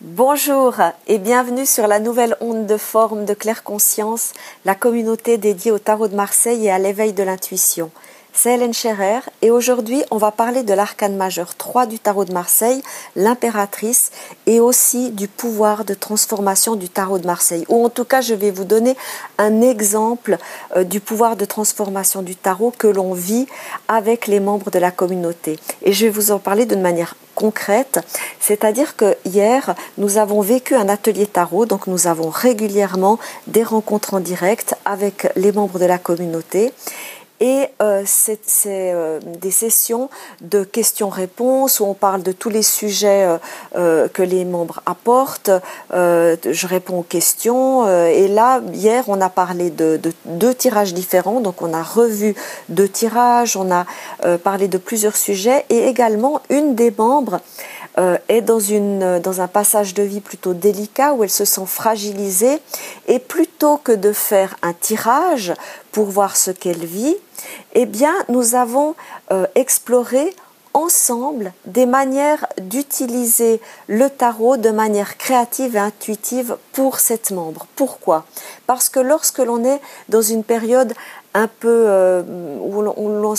Bonjour et bienvenue sur la nouvelle onde de forme de Claire Conscience, la communauté dédiée au tarot de Marseille et à l'éveil de l'intuition. C'est Hélène Scherer et aujourd'hui on va parler de l'arcane majeur 3 du tarot de Marseille, l'impératrice, et aussi du pouvoir de transformation du tarot de Marseille. Ou en tout cas je vais vous donner un exemple euh, du pouvoir de transformation du tarot que l'on vit avec les membres de la communauté. Et je vais vous en parler d'une manière concrète, c'est-à-dire que hier, nous avons vécu un atelier tarot, donc nous avons régulièrement des rencontres en direct avec les membres de la communauté. Et euh, c'est euh, des sessions de questions-réponses où on parle de tous les sujets euh, euh que les membres apportent. Euh, je réponds aux questions. et là, hier, on a parlé de, de, deux tirages différents. Donc, on a revu deux tirages, on a parlé de plusieurs sujets. Et également, une des membres est dans, une, dans un passage de vie plutôt délicat où elle se sent fragilisée. Et plutôt que de faire un tirage pour voir ce qu'elle vit, eh bien, nous avons euh, exploré ensemble des manières d'utiliser le tarot de manière créative et intuitive pour cette membre. Pourquoi? Parce que lorsque l'on est dans une période un peu euh, où on,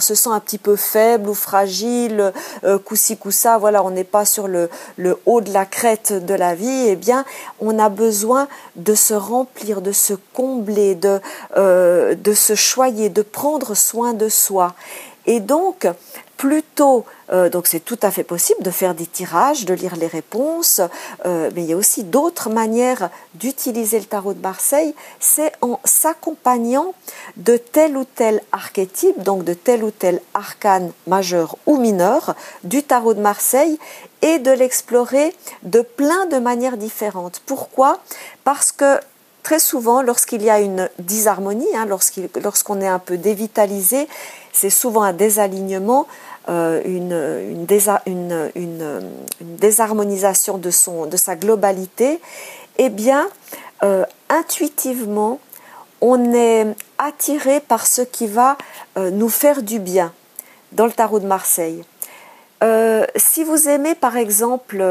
se sent un petit peu faible ou fragile, euh, coussi coussa, voilà, on n'est pas sur le, haut de la crête de la vie, eh bien, on a besoin de se remplir, de se combler, de, euh, de se choyer, de prendre soin de soi. Et donc, plutôt, euh, donc c'est tout à fait possible de faire des tirages, de lire les réponses, euh, mais il y a aussi d'autres manières d'utiliser le tarot de Marseille, c'est en s'accompagnant de tel ou tel archétype, donc de tel ou tel arcane majeur ou mineur du tarot de Marseille et de l'explorer de plein de manières différentes. Pourquoi? Parce que très souvent, lorsqu'il y a une disharmonie, hein, lorsqu'on est un peu dévitalisé, c'est souvent un désalignement, euh, une, désharmonisation de, son, de sa globalité, eh bien, euh, intuitivement, on est attiré par ce qui va euh, nous faire du bien dans le tarot de Marseille. si vous aimez, par exemple,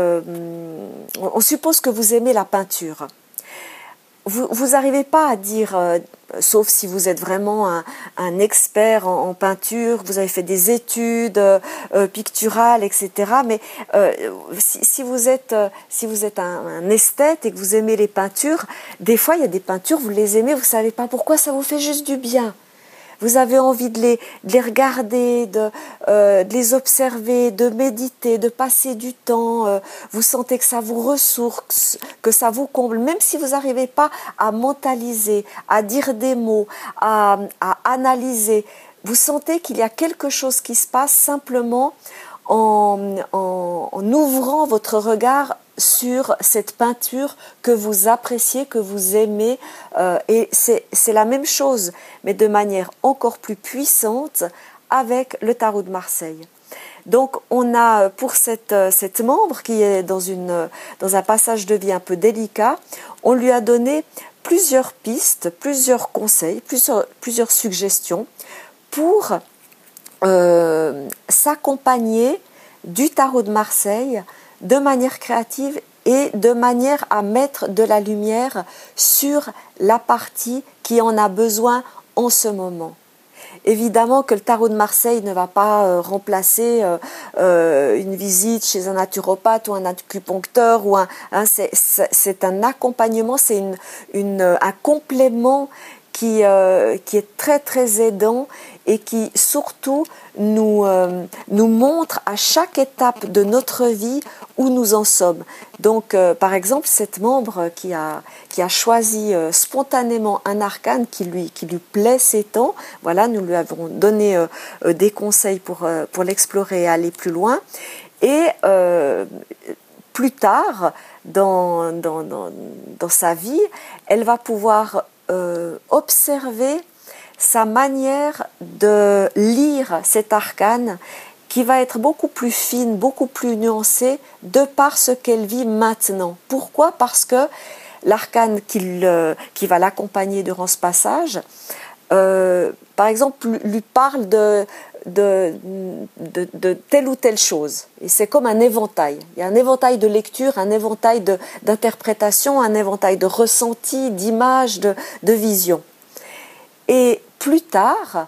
on suppose que vous aimez la peinture vous n'arrivez pas à dire, euh, sauf si vous êtes vraiment un, un expert en, peinture, vous avez fait des études euh, picturales, etc. Mais euh, si, si, vous êtes, si vous êtes un, un, esthète et que vous aimez les peintures, des fois il y a des peintures, vous les aimez, vous savez pas pourquoi, ça vous fait juste du bien vous avez envie de les, les regarder, de, euh, de, les observer, de méditer, de passer du temps, euh, vous sentez que ça vous ressource, que ça vous comble, même si vous n'arrivez pas à mentaliser, à dire des mots, à, à analyser, vous sentez qu'il y a quelque chose qui se passe simplement en, en, en ouvrant votre regard sur cette peinture que vous appréciez, que vous aimez. Euh, et c'est la même chose, mais de manière encore plus puissante avec le tarot de Marseille. Donc on a pour cette, cette membre qui est dans, une, dans un passage de vie un peu délicat, on lui a donné plusieurs pistes, plusieurs conseils, plusieurs, plusieurs suggestions pour euh, s'accompagner du tarot de Marseille de manière créative et de manière à mettre de la lumière sur la partie qui en a besoin en ce moment. Évidemment que le tarot de Marseille ne va pas euh, remplacer euh, une visite chez un naturopathe ou un acupuncteur ou un, hein, c'est un accompagnement, c'est un complément qui, qui est très très aidant et qui surtout nous, euh, nous montre à chaque étape de notre vie où nous en sommes. Donc, euh, par exemple, cette membre qui a, qui a choisi euh, spontanément un arcane qui lui, qui lui plaît ces temps, voilà, nous lui avons donné des conseils pour, pour l'explorer et aller plus loin. Et plus tard, dans, dans, dans, dans, sa vie, elle va pouvoir observer sa manière de lire cet arcane qui va être beaucoup plus fine, beaucoup plus nuancée de par ce qu'elle vit maintenant. Pourquoi? Parce que l'arcane qui, qui va l'accompagner durant ce passage, euh, par exemple, lui parle de, de, de, telle ou telle chose. Et c'est comme un éventail. Il y a un éventail de lecture, un éventail d'interprétation, un éventail de ressenti, d'images, de, de vision. Et plus tard,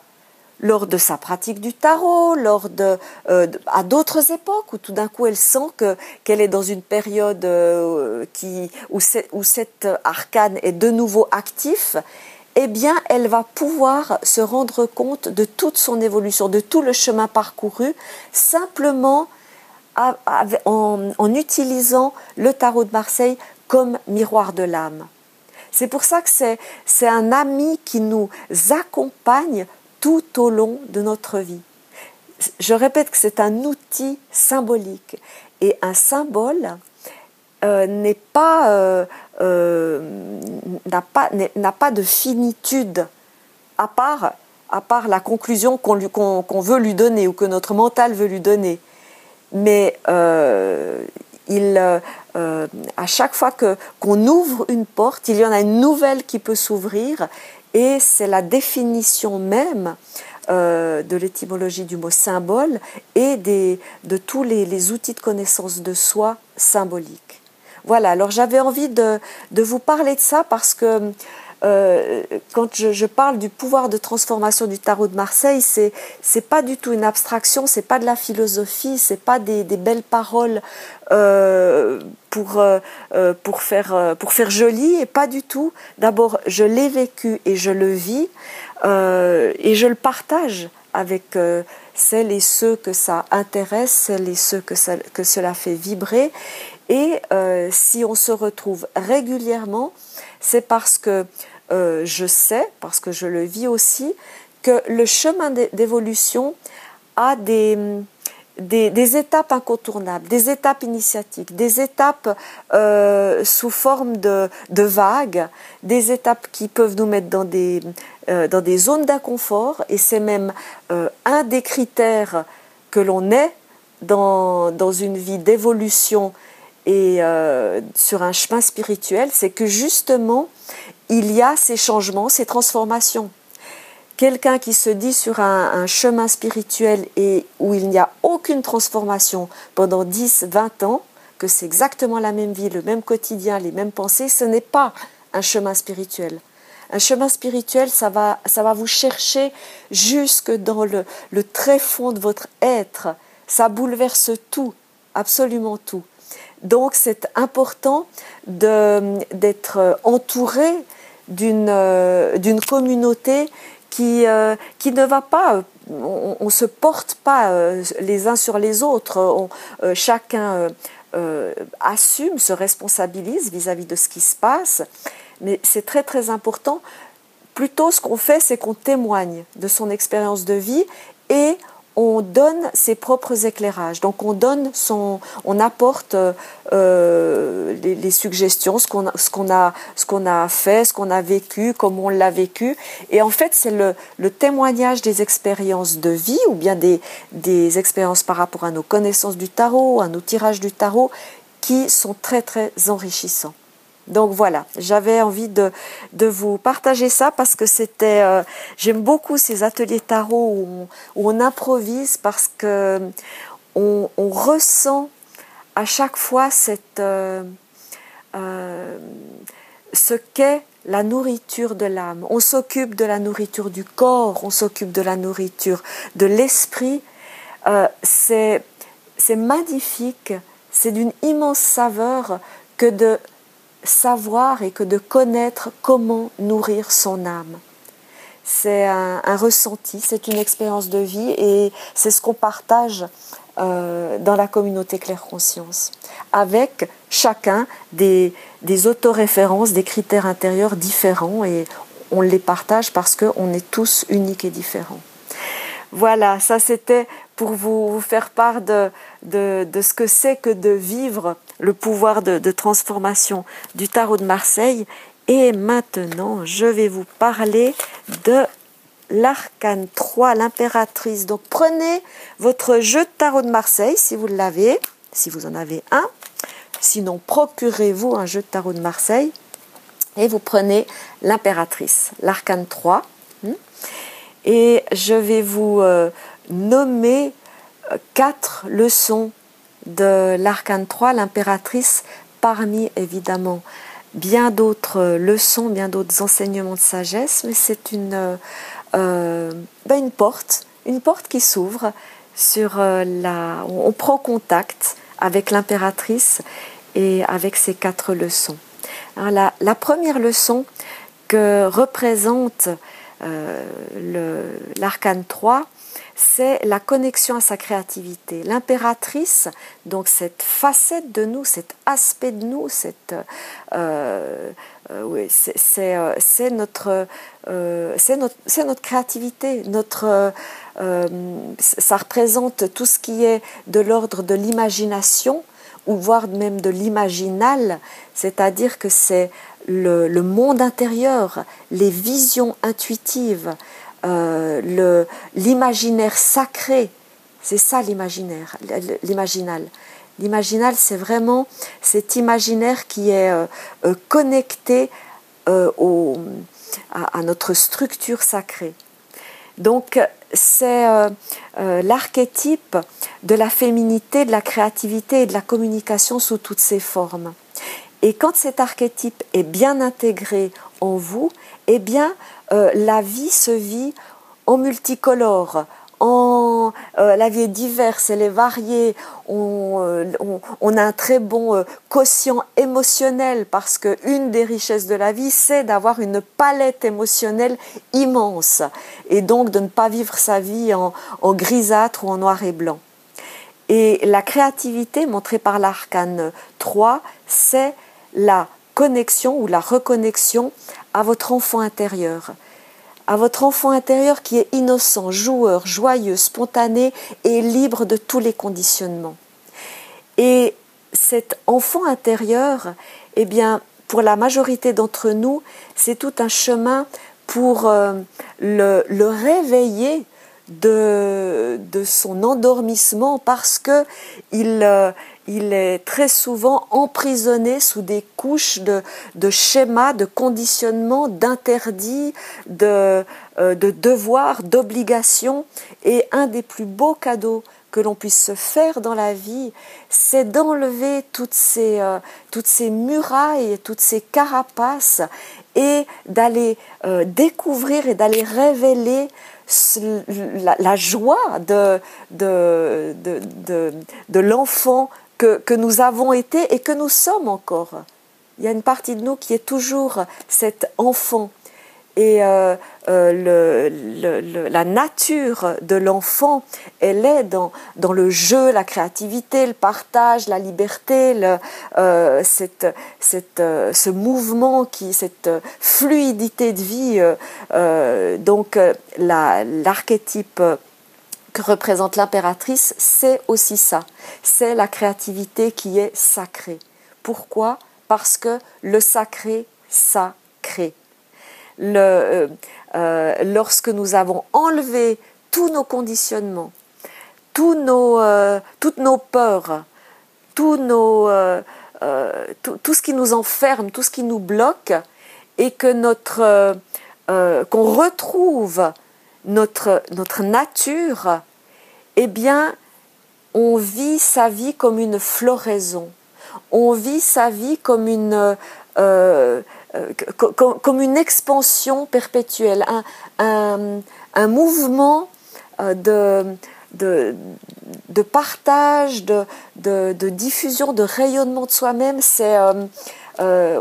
lors de sa pratique du tarot, euh, à d'autres époques où tout d'un coup elle sent que qu'elle est dans une période euh, où, cet arcane est de nouveau actif, eh bien elle va pouvoir se rendre compte de toute son évolution, de tout le chemin parcouru, simplement en, en utilisant le tarot de Marseille comme miroir de l'âme. C'est pour ça que c'est un ami qui nous accompagne tout au long de notre vie. Je répète que c'est un outil symbolique et un symbole euh, n'est pas euh, euh, n'a pas de finitude à part à part la conclusion qu'on veut lui donner ou que notre mental veut lui donner. Mais il, à chaque fois que qu'on ouvre une porte, il y en a une nouvelle qui peut s'ouvrir et c'est la définition même euh, de l'étymologie du mot symbole et de tous les, outils de connaissance de soi symboliques. Voilà, alors j'avais envie de, vous parler de ça parce que euh, quand je, parle du pouvoir de transformation du tarot de Marseille, c'est c'est pas du tout une abstraction, c'est pas de la philosophie, c'est pas des, belles paroles euh, pour euh, pour faire pour faire joli et pas du tout. D'abord, je l'ai vécu et je le vis et je le partage avec celles et ceux que ça intéresse, celles et ceux que ça, que cela fait vibrer. Et si on se retrouve régulièrement, c'est parce que euh, je sais, parce que je le vis aussi, que le chemin d'évolution a des, étapes incontournables, des étapes initiatiques, des étapes euh, sous forme de, vagues, des étapes qui peuvent nous mettre dans des, euh, zones d'inconfort, et c'est même un des critères que l'on est dans une vie d'évolution et euh, sur un chemin spirituel, c'est que justement, il y a ces changements, ces transformations. Quelqu'un qui se dit sur un, chemin spirituel et où il n'y a aucune transformation pendant 10, 20 ans, que c'est exactement la même vie, le même quotidien, les mêmes pensées, ce n'est pas un chemin spirituel. Un chemin spirituel, ça va, ça va vous chercher jusque dans le, le très fond de votre être. Ça bouleverse tout, absolument tout. Donc c'est important d'être entouré d'une euh, communauté qui, euh, qui ne va pas, on ne se porte pas euh, les uns sur les autres, chacun assume, se responsabilise vis-à-vis -vis de ce qui se passe, mais c'est très très important. Plutôt ce qu'on fait, c'est qu'on témoigne de son expérience de vie et on donne ses propres éclairages. Donc on donne son, on apporte euh, les, suggestions, ce qu'on a, ce qu'on a, fait, ce qu'on a vécu, comment on l'a vécu. Et en fait, c'est le, le, témoignage des expériences de vie ou bien des, des expériences par rapport à nos connaissances du tarot, à nos tirages du tarot, qui sont très très enrichissants. Donc voilà, j'avais envie de, vous partager ça parce que c'était, euh, j'aime beaucoup ces ateliers tarot où on, improvise parce que on, ressent à chaque fois euh, euh, ce qu'est la nourriture de l'âme. On s'occupe de la nourriture du corps, on s'occupe de la nourriture de l'esprit. c'est magnifique, c'est d'une immense saveur que de savoir et que de connaître comment nourrir son âme. C'est un, ressenti, c'est une expérience de vie et c'est ce qu'on partage euh, dans la communauté Claire Conscience, avec chacun des, des autoréférences, des critères intérieurs différents et on les partage parce qu'on est tous uniques et différents. Voilà, ça c'était pour vous, faire part de, de, ce que c'est que de vivre le pouvoir de, transformation du tarot de Marseille. Et maintenant, je vais vous parler de l'arcane 3, l'impératrice. Donc prenez votre jeu de tarot de Marseille si vous l'avez, si vous en avez un. Sinon, procurez-vous un jeu de tarot de Marseille et vous prenez l'impératrice, l'arcane 3. Hmm. Et je vais vous, euh, nommer quatre leçons de l'arcane 3, l'impératrice, parmi évidemment bien d'autres leçons, bien d'autres enseignements de sagesse, mais c'est une, ben une porte, une porte qui s'ouvre sur la. On prend contact avec l'impératrice et avec ces quatre leçons. la, la, première leçon que représente euh, l'arcane 3, c'est la connexion à sa créativité. L'impératrice, donc cette facette de nous, cet aspect de nous, cette, euh, euh, c'est notre, notre, notre, créativité, notre, ça représente tout ce qui est de l'ordre de l'imagination, ou voire même de l'imaginal, c'est-à-dire que c'est le, monde intérieur, les visions intuitives, euh, l'imaginaire sacré. C'est ça l'imaginaire, l'imaginal. L'imaginal, c'est vraiment cet imaginaire qui est euh, euh, connecté au, à, notre structure sacrée. Donc, c'est l'archétype de la féminité, de la créativité et de la communication sous toutes ses formes. Et quand cet archétype est bien intégré en vous, eh bien, euh, la vie se vit en multicolore, en, euh, la vie est diverse, elle est variée, on, euh, a un très bon quotient émotionnel parce qu'une des richesses de la vie, c'est d'avoir une palette émotionnelle immense et donc de ne pas vivre sa vie en, en grisâtre ou en noir et blanc. Et la créativité montrée par l'arcane 3, c'est la connexion ou la reconnexion à votre enfant intérieur, à votre enfant intérieur qui est innocent, joueur, joyeux, spontané et libre de tous les conditionnements. Et cet enfant intérieur, eh bien, pour la majorité d'entre nous, c'est tout un chemin pour euh, le, le réveiller de, de son endormissement parce que il, euh, il est très souvent emprisonné sous des couches de, de schémas, de conditionnements, d'interdits, de, euh, de devoirs, d'obligations. Et un des plus beaux cadeaux que l'on puisse se faire dans la vie, c'est d'enlever toutes ces, euh, toutes ces murailles, toutes ces carapaces et d'aller découvrir et d'aller révéler la, joie de, de, de, de, l'enfant que, nous avons été et que nous sommes encore. Il y a une partie de nous qui est toujours cet enfant et euh, euh, la nature de l'enfant, elle est dans, le jeu, la créativité, le partage, la liberté, euh, ce mouvement, qui, cette fluidité de vie. donc l'archétype représente l'impératrice, c'est aussi ça. C'est la créativité qui est sacrée. Pourquoi? Parce que le sacré, ça crée euh, euh, lorsque nous avons enlevé tous nos conditionnements, euh, toutes nos peurs, tous nos, tout, ce qui nous enferme, tout ce qui nous bloque, et que notre qu'on retrouve notre nature, eh bien, on vit sa vie comme une floraison. On vit sa vie comme une, euh, comme une expansion perpétuelle, un, un, mouvement euh, de, de, partage, de, de, diffusion, de rayonnement de soi-même. C'est, euh,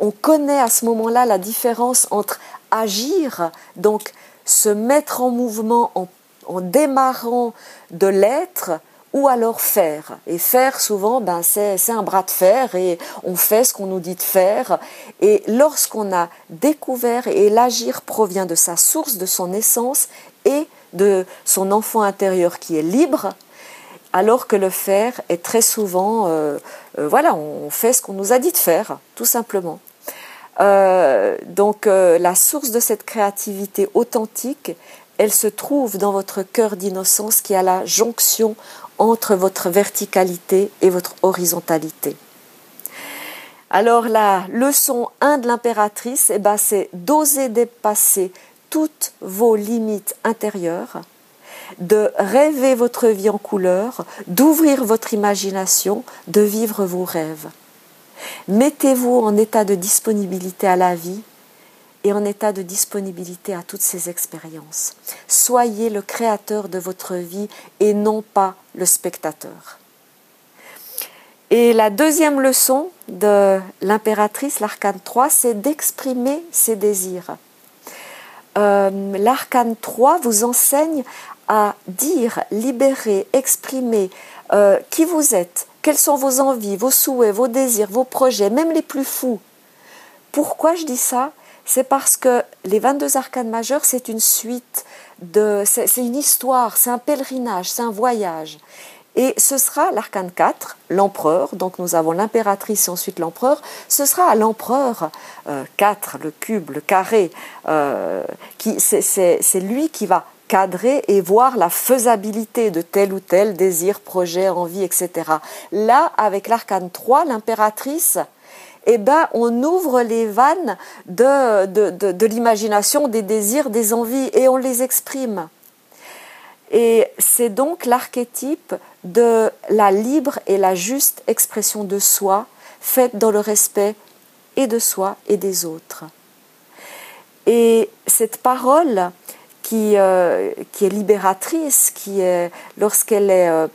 on, connaît à ce moment-là la différence entre agir, donc se mettre en mouvement en, en démarrant de l'être, ou alors faire. Et faire, souvent, ben, c'est un bras de fer et on fait ce qu'on nous dit de faire. Et lorsqu'on a découvert, et l'agir provient de sa source, de son essence et de son enfant intérieur qui est libre, alors que le faire est très souvent, euh, euh, voilà, on fait ce qu'on nous a dit de faire, tout simplement. Euh, donc la source de cette créativité authentique, elle se trouve dans votre cœur d'innocence qui a la jonction entre votre verticalité et votre horizontalité. Alors la leçon 1 de l'impératrice, eh ben, c'est d'oser dépasser toutes vos limites intérieures, de rêver votre vie en couleur, d'ouvrir votre imagination, de vivre vos rêves. Mettez-vous en état de disponibilité à la vie et en état de disponibilité à toutes ces expériences. Soyez le créateur de votre vie et non pas le spectateur. Et la deuxième leçon de l'impératrice, l'arcane 3, c'est d'exprimer ses désirs. Euh, l'arcane 3 vous enseigne à dire, libérer, exprimer euh, qui vous êtes, quelles sont vos envies, vos souhaits, vos désirs, vos projets, même les plus fous. Pourquoi je dis ça? C'est parce que les 22 arcanes majeurs, c'est une suite de. C'est une histoire, c'est un pèlerinage, c'est un voyage. Et ce sera l'arcane 4, l'empereur, donc nous avons l'impératrice et ensuite l'empereur, ce sera à l'empereur 4, euh, le cube, le carré, euh, c'est lui qui va cadrer et voir la faisabilité de tel ou tel désir, projet, envie, etc. Là, avec l'arcane 3, l'impératrice, eh ben, on ouvre les vannes de, l'imagination, des désirs, des envies, et on les exprime. Et c'est donc l'archétype de la libre et la juste expression de soi, faite dans le respect et de soi et des autres. Et cette parole qui, euh, est libératrice, qui est, lorsqu'elle est euh,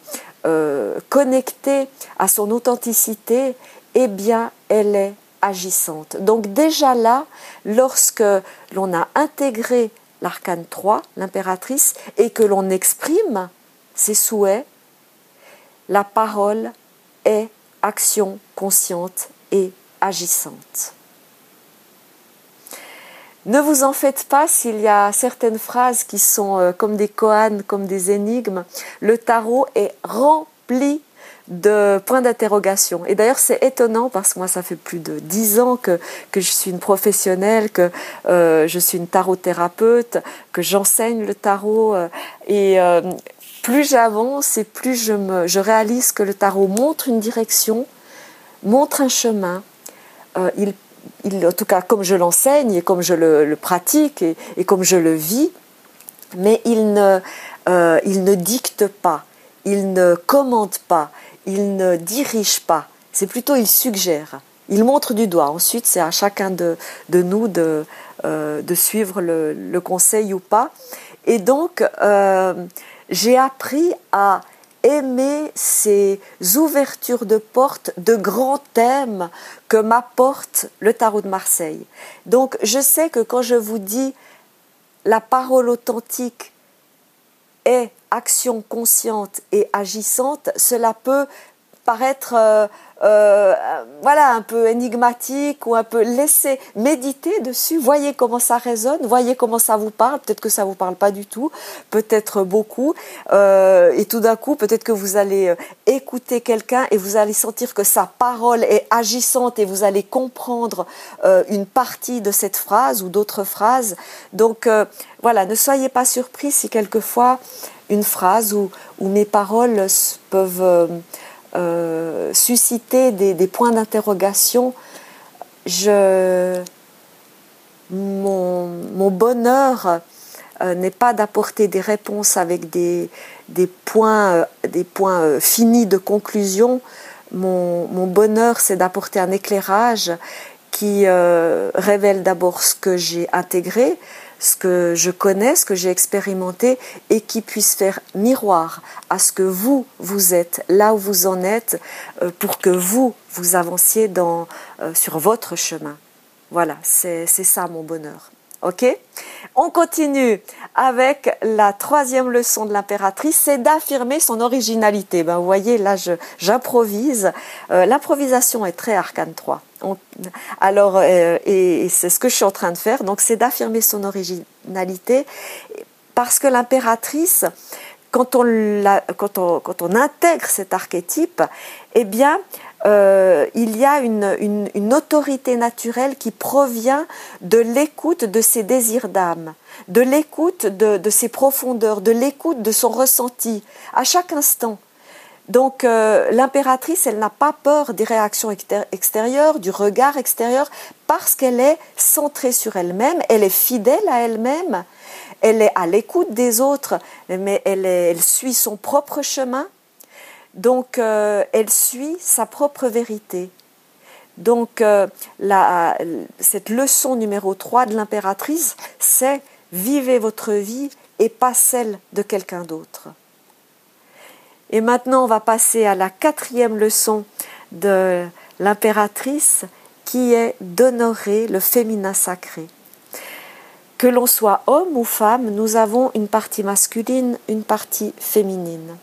euh, connectée à son authenticité, eh bien, elle est agissante. Donc déjà là, lorsque l'on a intégré l'arcane 3, l'impératrice, et que l'on exprime ses souhaits, la parole est action consciente et agissante. Ne vous en faites pas s'il y a certaines phrases qui sont euh, comme des koans, comme des énigmes. Le tarot est rempli de points d'interrogation. Et d'ailleurs, c'est étonnant parce que moi, ça fait plus de dix ans que, que je suis une professionnelle, que euh, je suis une tarot-thérapeute, que j'enseigne le tarot. Euh, et euh, plus j'avance et plus je, me, je réalise que le tarot montre une direction, montre un chemin. il, il, en tout cas, comme je l'enseigne et comme je le, pratique et, et, comme je le vis, mais il ne, il ne dicte pas, il ne commente pas, il ne dirige pas, c'est plutôt il suggère. Il montre du doigt. Ensuite, c'est à chacun de, nous de, euh, de suivre le, conseil ou pas. Et donc, euh, j'ai appris à aimer ces ouvertures de portes, de grands thèmes que m'apporte le tarot de Marseille. Donc, je sais que quand je vous dis la parole authentique est action consciente et agissante, cela peut paraître euh, euh, voilà un peu énigmatique ou un peu laisser méditer dessus voyez comment ça résonne voyez comment ça vous parle. Peut-être que ça vous parle pas du tout peut-être beaucoup. Euh, et tout d'un coup peut-être que vous allez écouter quelqu'un et vous allez sentir que sa parole est agissante et vous allez comprendre une partie de cette phrase ou d'autres phrases. Donc voilà ne soyez pas surpris si quelquefois une phrase ou, mes paroles peuvent euh, euh, susciter des, points d'interrogation, mon, bonheur euh, n'est pas d'apporter des réponses avec des, points, finis de conclusion. Mon bonheur, c'est d'apporter un éclairage qui révèle d'abord ce que j'ai intégré, ce que je connais, ce que j'ai expérimenté et qui puisse faire miroir à ce que vous, vous êtes, là où vous en êtes, euh, pour que vous, vous avanciez dans, euh, sur votre chemin. Voilà, c'est ça mon bonheur. Ok? On continue avec la troisième leçon de l'impératrice, c'est d'affirmer son originalité. Ben, vous voyez, là, j'improvise. Euh, l'improvisation est très arcane 3. alors, euh, et, c'est ce que je suis en train de faire. Donc, c'est d'affirmer son originalité parce que l'impératrice, quand on, quand, on, quand on intègre cet archétype, eh bien, euh, il y a une, autorité naturelle qui provient de l'écoute de ses désirs d'âme, de l'écoute de, de, ses profondeurs, de l'écoute de son ressenti à chaque instant. Donc l'impératrice, elle n'a pas peur des réactions extérieures, du regard extérieur, parce qu'elle est centrée sur elle-même, elle est fidèle à elle-même, elle est à l'écoute des autres, mais elle, suit son propre chemin. Donc, euh, elle suit sa propre vérité. Donc, euh, cette leçon numéro 3 de l'impératrice, c'est vivez votre vie et pas celle de quelqu'un d'autre. Et maintenant, on va passer à la quatrième leçon de l'impératrice, qui est d'honorer le féminin sacré. Que l'on soit homme ou femme, nous avons une partie masculine, une partie féminine.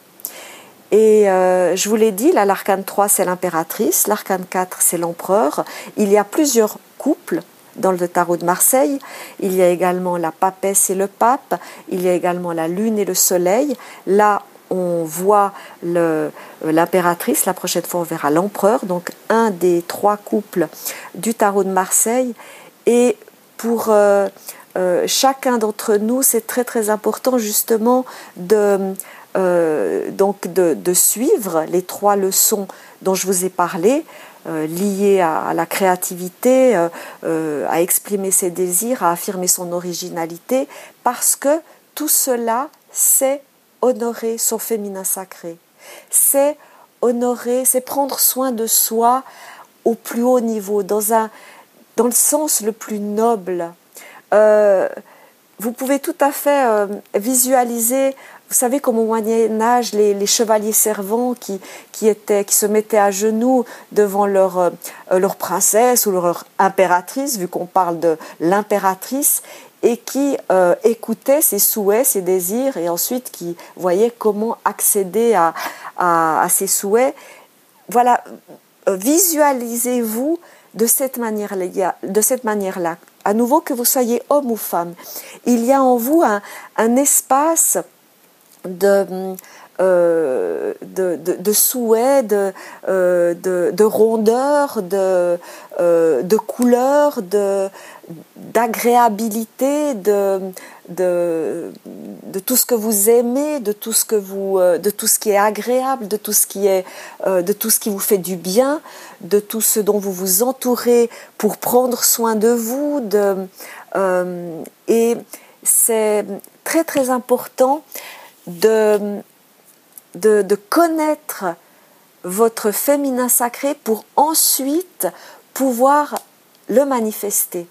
Et euh, je vous l'ai dit, l'arcane 3, c'est l'impératrice, l'arcane 4, c'est l'empereur. Il y a plusieurs couples dans le tarot de Marseille. Il y a également la papesse et le pape. Il y a également la lune et le soleil. Là, on voit euh, l'impératrice. La prochaine fois, on verra l'empereur. Donc, un des trois couples du tarot de Marseille. Et pour euh, chacun d'entre nous, c'est très très important justement de, euh, donc de, suivre les trois leçons dont je vous ai parlé, euh, liées à, la créativité, à exprimer ses désirs, à affirmer son originalité, parce que tout cela, c'est honorer son féminin sacré. C'est honorer, c'est prendre soin de soi au plus haut niveau, dans, un, dans le sens le plus noble. Euh, vous pouvez tout à fait euh, visualiser, vous savez comme au Moyen Âge, les, chevaliers servants qui, qui, étaient, qui se mettaient à genoux devant leur, euh, leur princesse ou leur impératrice, vu qu'on parle de l'impératrice, et qui écoutaient ses souhaits, ses désirs, et ensuite qui voyaient comment accéder à, à, ses souhaits. Voilà, visualisez-vous de cette manière-là, de cette manière-là à nouveau que vous soyez homme ou femme. Il y a en vous un, espace de, euh, de, de, de, euh, de, rondeur, de, euh, de couleur, d'agréabilité, de, de, de, tout ce que vous aimez, de tout ce que vous, de tout ce qui est agréable, de tout ce qui est, de tout ce qui vous fait du bien, de tout ce dont vous vous entourez pour prendre soin de vous, de, et c'est très très important de de, connaître votre féminin sacré pour ensuite pouvoir le manifester.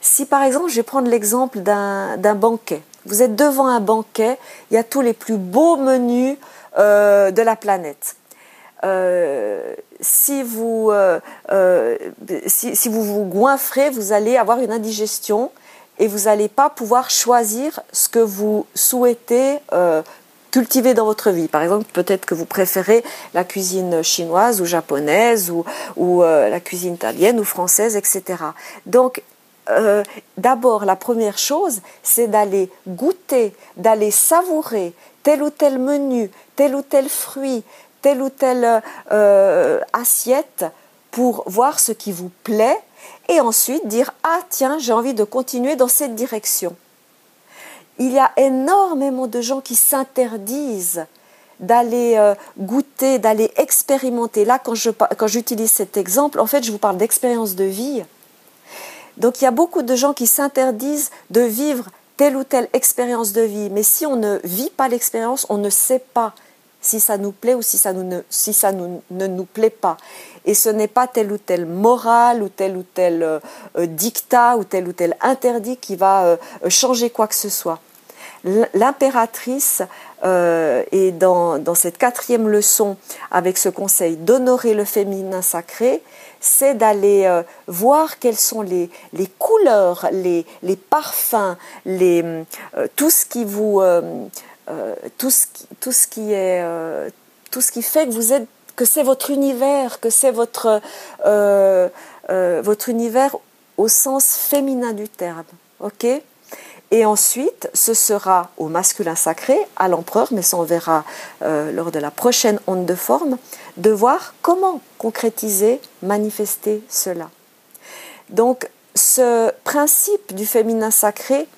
Si par exemple, je vais prendre l'exemple d'un banquet. Vous êtes devant un banquet, il y a tous les plus beaux menus euh, de la planète. Euh, si, vous, euh, si, vous vous goinfrez, vous allez avoir une indigestion et vous n'allez pas pouvoir choisir ce que vous souhaitez cultiver dans votre vie. Par exemple, peut-être que vous préférez la cuisine chinoise ou japonaise ou, euh, la cuisine italienne ou française, etc. Donc, euh, d'abord, la première chose, c'est d'aller goûter, d'aller savourer tel ou tel menu, tel ou tel fruit, telle ou telle euh, assiette pour voir ce qui vous plaît et ensuite dire ah tiens j'ai envie de continuer dans cette direction il y a énormément de gens qui s'interdisent d'aller euh, goûter, d'aller expérimenter. Là, quand, je, quand j'utilise cet exemple, en fait, je vous parle d'expérience de vie. Donc, il y a beaucoup de gens qui s'interdisent de vivre telle ou telle expérience de vie. Mais si on ne vit pas l'expérience, on ne sait pas si ça nous plaît ou si ça, ne, si ça ne nous plaît pas. Et ce n'est pas tel ou tel morale ou tel ou tel euh, euh, dictat ou tel ou tel interdit qui va changer quoi que ce soit. L'impératrice euh, est dans, cette quatrième leçon avec ce conseil d'honorer le féminin sacré, c'est d'aller euh, voir quelles sont les, couleurs, les, parfums, les, euh, tout ce qui vous, tout, ce tout ce qui est, tout ce qui fait que vous êtes, que c'est votre univers, que c'est votre, votre univers au sens féminin du terme, ok? Et ensuite, ce sera au masculin sacré, à l'empereur, mais ça on verra euh, lors de la prochaine onde de forme, de voir comment concrétiser, manifester cela. Donc, ce principe du féminin sacré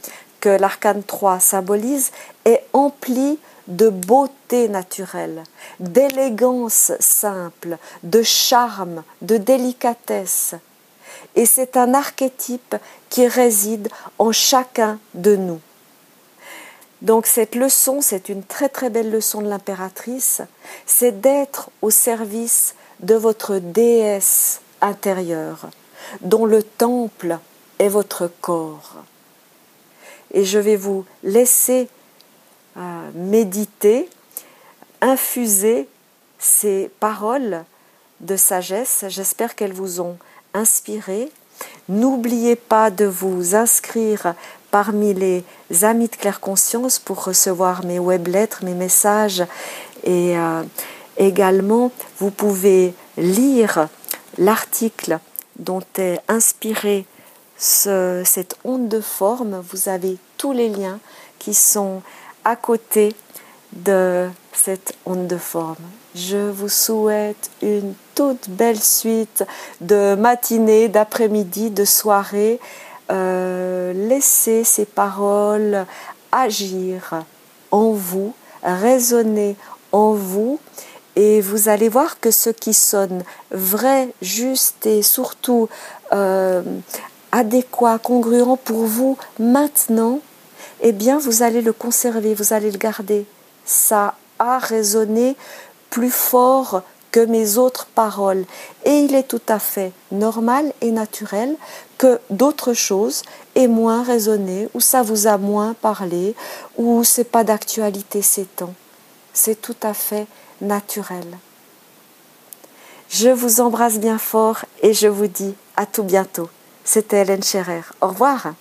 que l'arcane 3 symbolise est empli de beauté naturelle, d'élégance simple, de charme, de délicatesse. Et c'est un archétype qui réside en chacun de nous. Donc cette leçon, c'est une très très belle leçon de l'impératrice, c'est d'être au service de votre déesse intérieure, dont le temple est votre corps. Et je vais vous laisser méditer, infuser ces paroles de sagesse. J'espère qu'elles vous ont inspiré. N'oubliez pas de vous inscrire parmi les amis de Claire Conscience pour recevoir mes web lettres, mes messages et euh, également vous pouvez lire l'article dont est inspiré cette onde de forme. Vous avez tous les liens qui sont à côté de cette onde de forme. Je vous souhaite une toute belle suite de matinée, d'après-midi, de soirée. Euh, laissez ces paroles agir en vous, résonner en vous et vous allez voir que ce qui sonne vrai, juste et surtout euh, adéquat, congruent pour vous maintenant, eh bien vous allez le conserver, vous allez le garder. Ça a résonné plus fort que mes autres paroles. Et il est tout à fait normal et naturel que d'autres choses aient moins résonné, ou ça vous a moins parlé, ou c'est pas d'actualité ces temps. C'est tout à fait naturel. Je vous embrasse bien fort et je vous dis à tout bientôt. C'était Hélène Scherer. Au revoir.